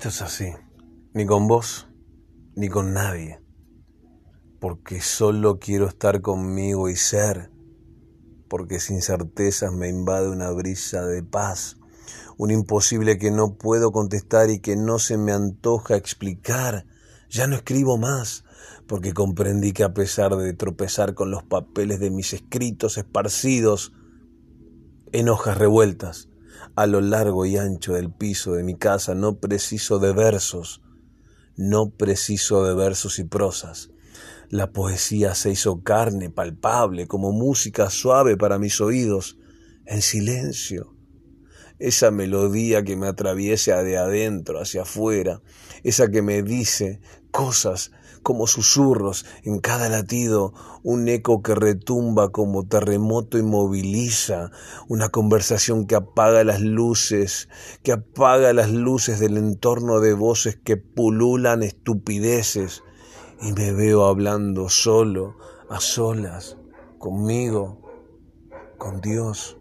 Esto es así, ni con vos, ni con nadie, porque solo quiero estar conmigo y ser, porque sin certezas me invade una brisa de paz, un imposible que no puedo contestar y que no se me antoja explicar. Ya no escribo más, porque comprendí que a pesar de tropezar con los papeles de mis escritos esparcidos en hojas revueltas, a lo largo y ancho del piso de mi casa, no preciso de versos, no preciso de versos y prosas. La poesía se hizo carne palpable, como música suave para mis oídos, en silencio. Esa melodía que me atraviesa de adentro hacia afuera, esa que me dice cosas como susurros en cada latido, un eco que retumba como terremoto y moviliza, una conversación que apaga las luces, que apaga las luces del entorno de voces que pululan estupideces, y me veo hablando solo, a solas, conmigo, con Dios.